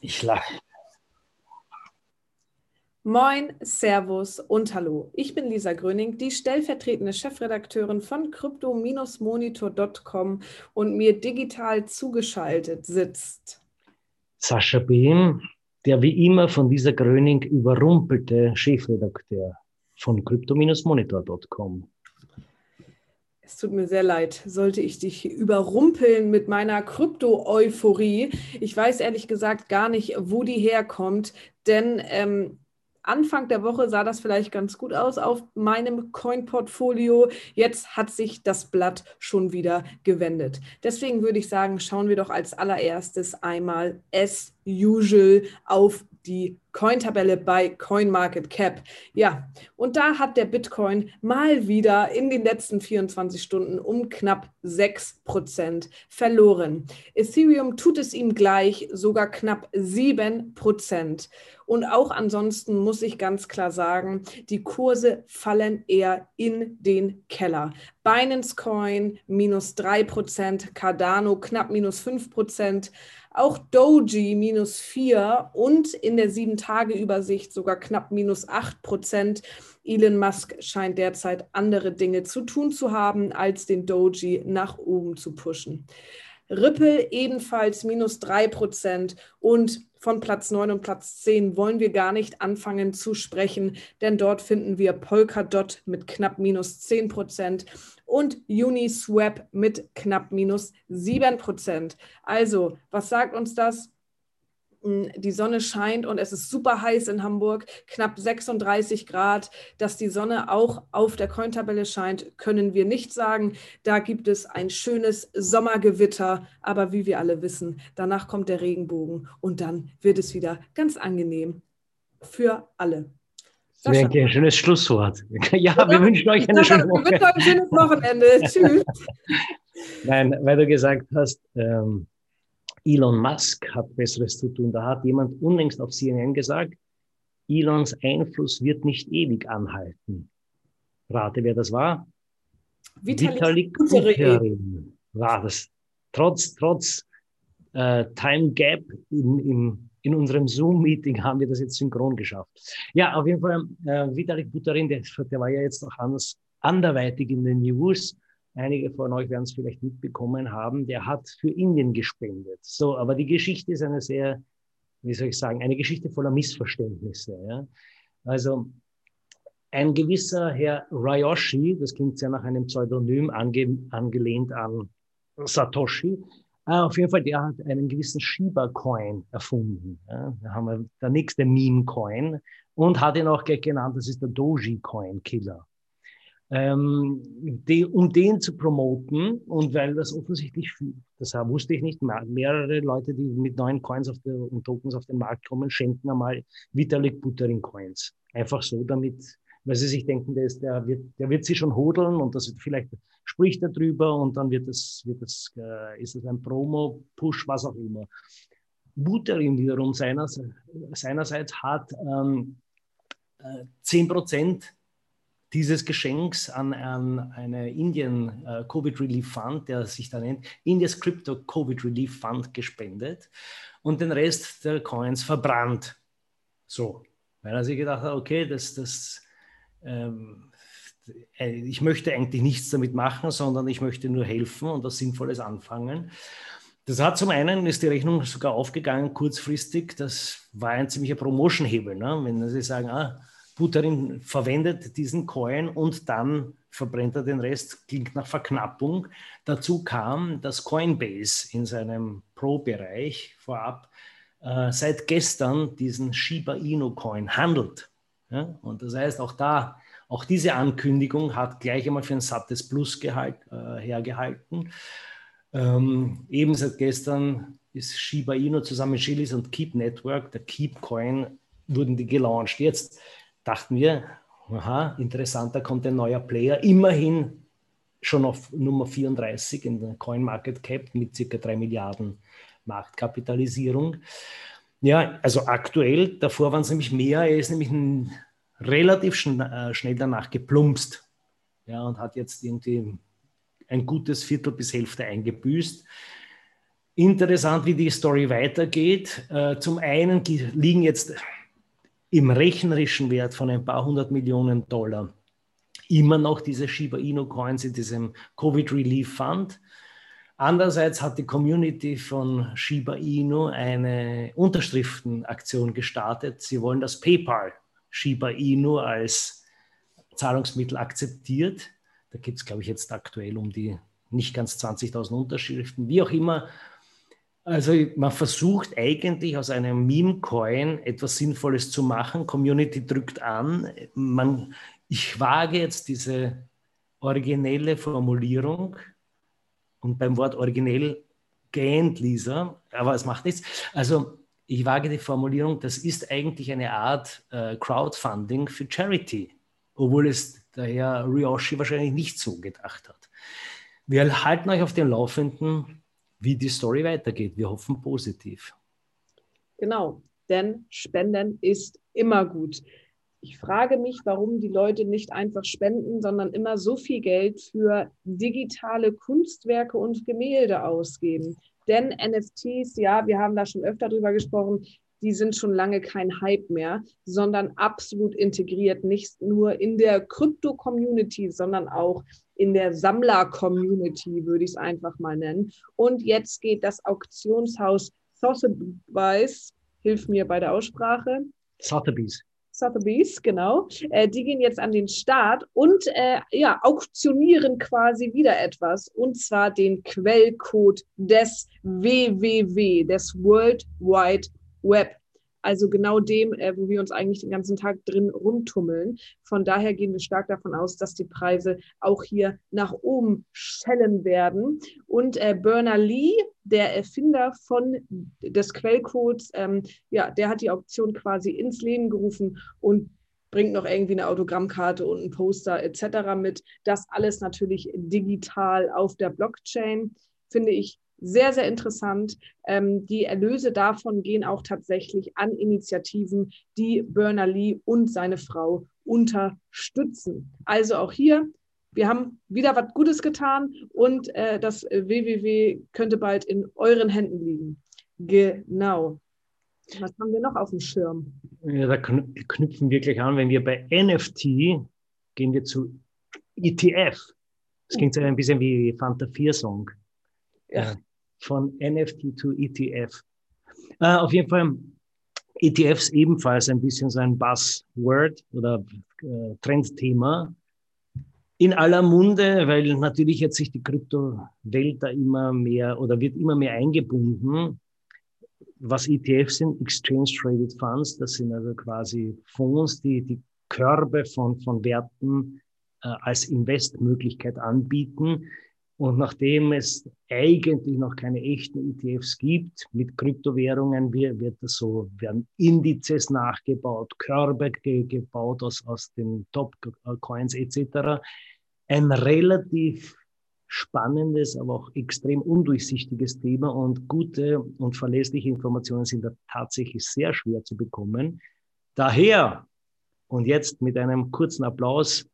Ich lache. Moin, Servus und Hallo. Ich bin Lisa Gröning, die stellvertretende Chefredakteurin von crypto-monitor.com und mir digital zugeschaltet sitzt. Sascha Behm, der wie immer von Lisa Gröning überrumpelte Chefredakteur von crypto-monitor.com. Es tut mir sehr leid, sollte ich dich überrumpeln mit meiner Krypto-Euphorie. Ich weiß ehrlich gesagt gar nicht, wo die herkommt, denn ähm, Anfang der Woche sah das vielleicht ganz gut aus auf meinem Coin-Portfolio. Jetzt hat sich das Blatt schon wieder gewendet. Deswegen würde ich sagen, schauen wir doch als allererstes einmal as usual auf die Coin-Tabelle bei CoinMarketCap. Ja, und da hat der Bitcoin mal wieder in den letzten 24 Stunden um knapp 6% verloren. Ethereum tut es ihm gleich, sogar knapp 7%. Und auch ansonsten muss ich ganz klar sagen, die Kurse fallen eher in den Keller. Binance Coin minus 3%, Cardano knapp minus 5%, auch Doji minus 4 und in der 7-Tage-Übersicht sogar knapp minus 8 Prozent. Elon Musk scheint derzeit andere Dinge zu tun zu haben, als den Doji nach oben zu pushen. Ripple ebenfalls minus 3 Prozent und von Platz 9 und Platz 10 wollen wir gar nicht anfangen zu sprechen, denn dort finden wir Polkadot mit knapp minus 10 Prozent und Uniswap mit knapp minus 7 Prozent. Also, was sagt uns das? Die Sonne scheint und es ist super heiß in Hamburg, knapp 36 Grad. Dass die Sonne auch auf der Cointabelle scheint, können wir nicht sagen. Da gibt es ein schönes Sommergewitter, aber wie wir alle wissen, danach kommt der Regenbogen und dann wird es wieder ganz angenehm für alle. Das wäre ein schönes Schlusswort. Ja, Oder? wir wünschen euch eine schöne Woche. Wir wünschen euch ein schönes Wochenende. Tschüss. Nein, weil du gesagt hast, ähm, Elon Musk hat Besseres zu tun. Da hat jemand unlängst auf CNN gesagt, Elons Einfluss wird nicht ewig anhalten. Rate, wer das war? Vitalik, Vitalik Buterin war das. Trotz, trotz äh, Time Gap in, in, in unserem Zoom-Meeting haben wir das jetzt synchron geschafft. Ja, auf jeden Fall, äh, Vitalik Buterin, der, der war ja jetzt auch anders, anderweitig in den News Einige von euch werden es vielleicht mitbekommen haben, der hat für Indien gespendet. So, aber die Geschichte ist eine sehr, wie soll ich sagen, eine Geschichte voller Missverständnisse. Ja? Also ein gewisser Herr Ryoshi, das klingt sehr nach einem Pseudonym ange, angelehnt an Satoshi, Ah, auf jeden Fall, der hat einen gewissen Shiba-Coin erfunden. Ja, da haben wir der nächste Meme-Coin und hat ihn auch gleich genannt, das ist der Doji-Coin-Killer ähm, die, um den zu promoten und weil das offensichtlich, das wusste ich nicht, mehrere Leute, die mit neuen Coins auf der, und Tokens auf den Markt kommen, schenken einmal Vitalik Buterin Coins. Einfach so, damit, weil sie sich denken, der, ist, der, wird, der wird sie schon hodeln und das vielleicht spricht er drüber und dann wird es, wird es, äh, ist es ein Promo, Push, was auch immer. Buterin wiederum seinerseits, seinerseits hat ähm, äh, 10 Prozent dieses Geschenks an, an eine Indien uh, Covid Relief Fund, der sich da nennt India's Crypto Covid Relief Fund gespendet und den Rest der Coins verbrannt. So, weil er sich gedacht hat, okay, das, das, ähm, äh, ich möchte eigentlich nichts damit machen, sondern ich möchte nur helfen und was Sinnvolles anfangen. Das hat zum einen, ist die Rechnung sogar aufgegangen kurzfristig, das war ein ziemlicher Promotion-Hebel. Ne? Wenn Sie sagen, ah, Buterin verwendet diesen Coin und dann verbrennt er den Rest, klingt nach Verknappung. Dazu kam, dass Coinbase in seinem Pro-Bereich vorab äh, seit gestern diesen Shiba Inu Coin handelt. Ja? Und das heißt, auch da, auch diese Ankündigung hat gleich einmal für ein sattes Plus gehalt, äh, hergehalten. Ähm, eben seit gestern ist Shiba Inu zusammen mit Chilis und Keep Network, der Keep Coin, wurden die gelauncht. Jetzt dachten wir, aha, interessant, kommt ein neuer Player, immerhin schon auf Nummer 34 in der Coin Market Cap mit circa 3 Milliarden Marktkapitalisierung. Ja, also aktuell, davor waren es nämlich mehr, er ist nämlich ein, relativ schn äh, schnell danach geplumpst ja, und hat jetzt irgendwie ein gutes Viertel bis Hälfte eingebüßt. interessant, wie die Story weitergeht. Äh, zum einen liegen jetzt im rechnerischen Wert von ein paar hundert Millionen Dollar immer noch diese Shiba Inu Coins in diesem Covid Relief Fund. Andererseits hat die Community von Shiba Inu eine Unterschriftenaktion gestartet. Sie wollen, dass PayPal Shiba Inu als Zahlungsmittel akzeptiert. Da gibt es, glaube ich, jetzt aktuell um die nicht ganz 20.000 Unterschriften. Wie auch immer, also man versucht eigentlich aus einem Meme-Coin etwas Sinnvolles zu machen. Community drückt an. Man, ich wage jetzt diese originelle Formulierung und beim Wort originell gähnt Lisa, aber es macht nichts. Also ich wage die Formulierung, das ist eigentlich eine Art äh, Crowdfunding für Charity, obwohl es der Herr Ryoshi wahrscheinlich nicht so gedacht hat. Wir halten euch auf dem Laufenden wie die Story weitergeht. Wir hoffen positiv. Genau, denn Spenden ist immer gut. Ich frage mich, warum die Leute nicht einfach spenden, sondern immer so viel Geld für digitale Kunstwerke und Gemälde ausgeben. Denn NFTs, ja, wir haben da schon öfter drüber gesprochen, die sind schon lange kein Hype mehr, sondern absolut integriert, nicht nur in der Krypto-Community, sondern auch in der Sammler-Community, würde ich es einfach mal nennen. Und jetzt geht das Auktionshaus Sotheby's, hilf mir bei der Aussprache. Sotheby's. Sotheby's, genau. Äh, die gehen jetzt an den Start und äh, ja, auktionieren quasi wieder etwas, und zwar den Quellcode des WWW, des World Wide Web. Also genau dem, äh, wo wir uns eigentlich den ganzen Tag drin rumtummeln. Von daher gehen wir stark davon aus, dass die Preise auch hier nach oben schellen werden. Und äh, Berners-Lee, der Erfinder von des Quellcodes, ähm, ja, der hat die Auktion quasi ins Leben gerufen und bringt noch irgendwie eine Autogrammkarte und ein Poster etc. mit. Das alles natürlich digital auf der Blockchain. Finde ich sehr, sehr interessant. Ähm, die Erlöse davon gehen auch tatsächlich an Initiativen, die Berners Lee und seine Frau unterstützen. Also auch hier, wir haben wieder was Gutes getan und äh, das WWW könnte bald in euren Händen liegen. Genau. Was haben wir noch auf dem Schirm? Ja, da knüpfen wir gleich an, wenn wir bei NFT gehen wir zu ETF. Das klingt so ein bisschen wie Fanta 4 Song. Ja von NFT zu ETF. Äh, auf jeden Fall ETFs ebenfalls ein bisschen so ein Buzzword oder äh, Trendthema. In aller Munde, weil natürlich jetzt sich die Kryptowelt da immer mehr oder wird immer mehr eingebunden. Was ETFs sind, Exchange Traded Funds, das sind also quasi Fonds, die die Körbe von, von Werten äh, als Investmöglichkeit anbieten. Und nachdem es eigentlich noch keine echten ETFs gibt mit Kryptowährungen, wird das so, werden Indizes nachgebaut, Körbe gebaut aus, aus den Top-Coins etc. Ein relativ spannendes, aber auch extrem undurchsichtiges Thema und gute und verlässliche Informationen sind da tatsächlich sehr schwer zu bekommen. Daher, und jetzt mit einem kurzen Applaus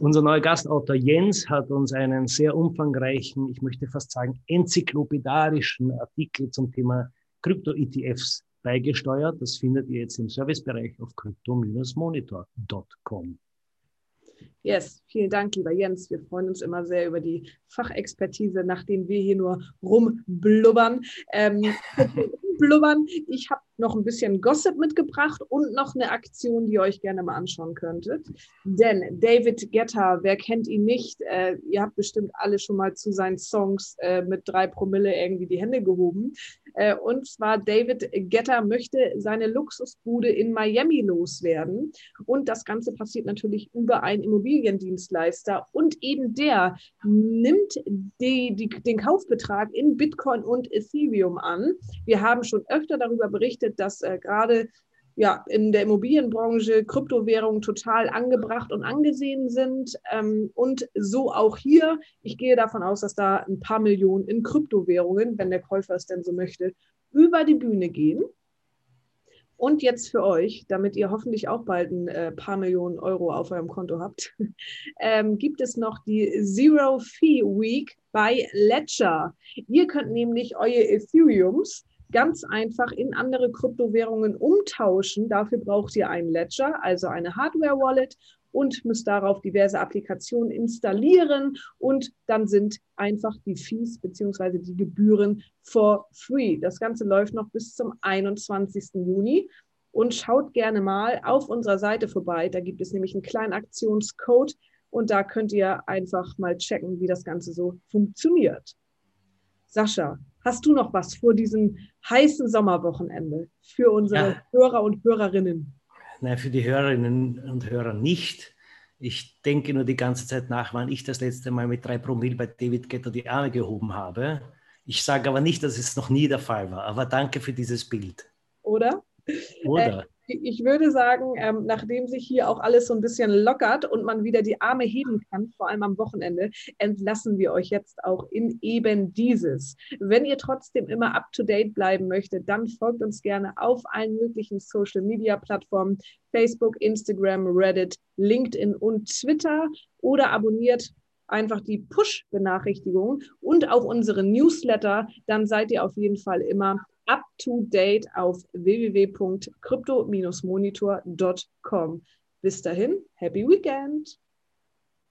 unser neuer Gastautor Jens hat uns einen sehr umfangreichen, ich möchte fast sagen, enzyklopädarischen Artikel zum Thema Krypto-ETFs beigesteuert. Das findet ihr jetzt im Servicebereich auf crypto-monitor.com. Yes, vielen Dank, lieber Jens. Wir freuen uns immer sehr über die Fachexpertise, nachdem wir hier nur rumblubbern. Ähm, blubbern. Ich habe noch ein bisschen Gossip mitgebracht und noch eine Aktion, die ihr euch gerne mal anschauen könntet. Denn David Guetta, wer kennt ihn nicht? Äh, ihr habt bestimmt alle schon mal zu seinen Songs äh, mit drei Promille irgendwie die Hände gehoben. Äh, und zwar David Guetta möchte seine Luxusbude in Miami loswerden. Und das Ganze passiert natürlich über einen Immobiliendienstleister. Und eben der nimmt die, die, den Kaufbetrag in Bitcoin und Ethereum an. Wir haben schon öfter darüber berichtet, dass äh, gerade ja, in der Immobilienbranche Kryptowährungen total angebracht und angesehen sind. Ähm, und so auch hier. Ich gehe davon aus, dass da ein paar Millionen in Kryptowährungen, wenn der Käufer es denn so möchte, über die Bühne gehen. Und jetzt für euch, damit ihr hoffentlich auch bald ein äh, paar Millionen Euro auf eurem Konto habt, ähm, gibt es noch die Zero Fee Week bei Ledger. Ihr könnt nämlich eure Ethereums ganz einfach in andere Kryptowährungen umtauschen. Dafür braucht ihr ein Ledger, also eine Hardware-Wallet und müsst darauf diverse Applikationen installieren und dann sind einfach die Fees bzw. die Gebühren for free. Das Ganze läuft noch bis zum 21. Juni und schaut gerne mal auf unserer Seite vorbei. Da gibt es nämlich einen kleinen Aktionscode und da könnt ihr einfach mal checken, wie das Ganze so funktioniert. Sascha, hast du noch was vor diesem heißen Sommerwochenende für unsere ja. Hörer und Hörerinnen? Nein, für die Hörerinnen und Hörer nicht. Ich denke nur die ganze Zeit nach, wann ich das letzte Mal mit drei Promille bei David Getter die Arme gehoben habe. Ich sage aber nicht, dass es noch nie der Fall war. Aber danke für dieses Bild. Oder? Oder? Äh, ich würde sagen, ähm, nachdem sich hier auch alles so ein bisschen lockert und man wieder die Arme heben kann, vor allem am Wochenende, entlassen wir euch jetzt auch in eben dieses. Wenn ihr trotzdem immer up-to-date bleiben möchtet, dann folgt uns gerne auf allen möglichen Social-Media-Plattformen, Facebook, Instagram, Reddit, LinkedIn und Twitter oder abonniert einfach die Push-Benachrichtigung und auch unsere Newsletter, dann seid ihr auf jeden Fall immer up to date auf www.crypto-monitor.com. Bis dahin, happy weekend!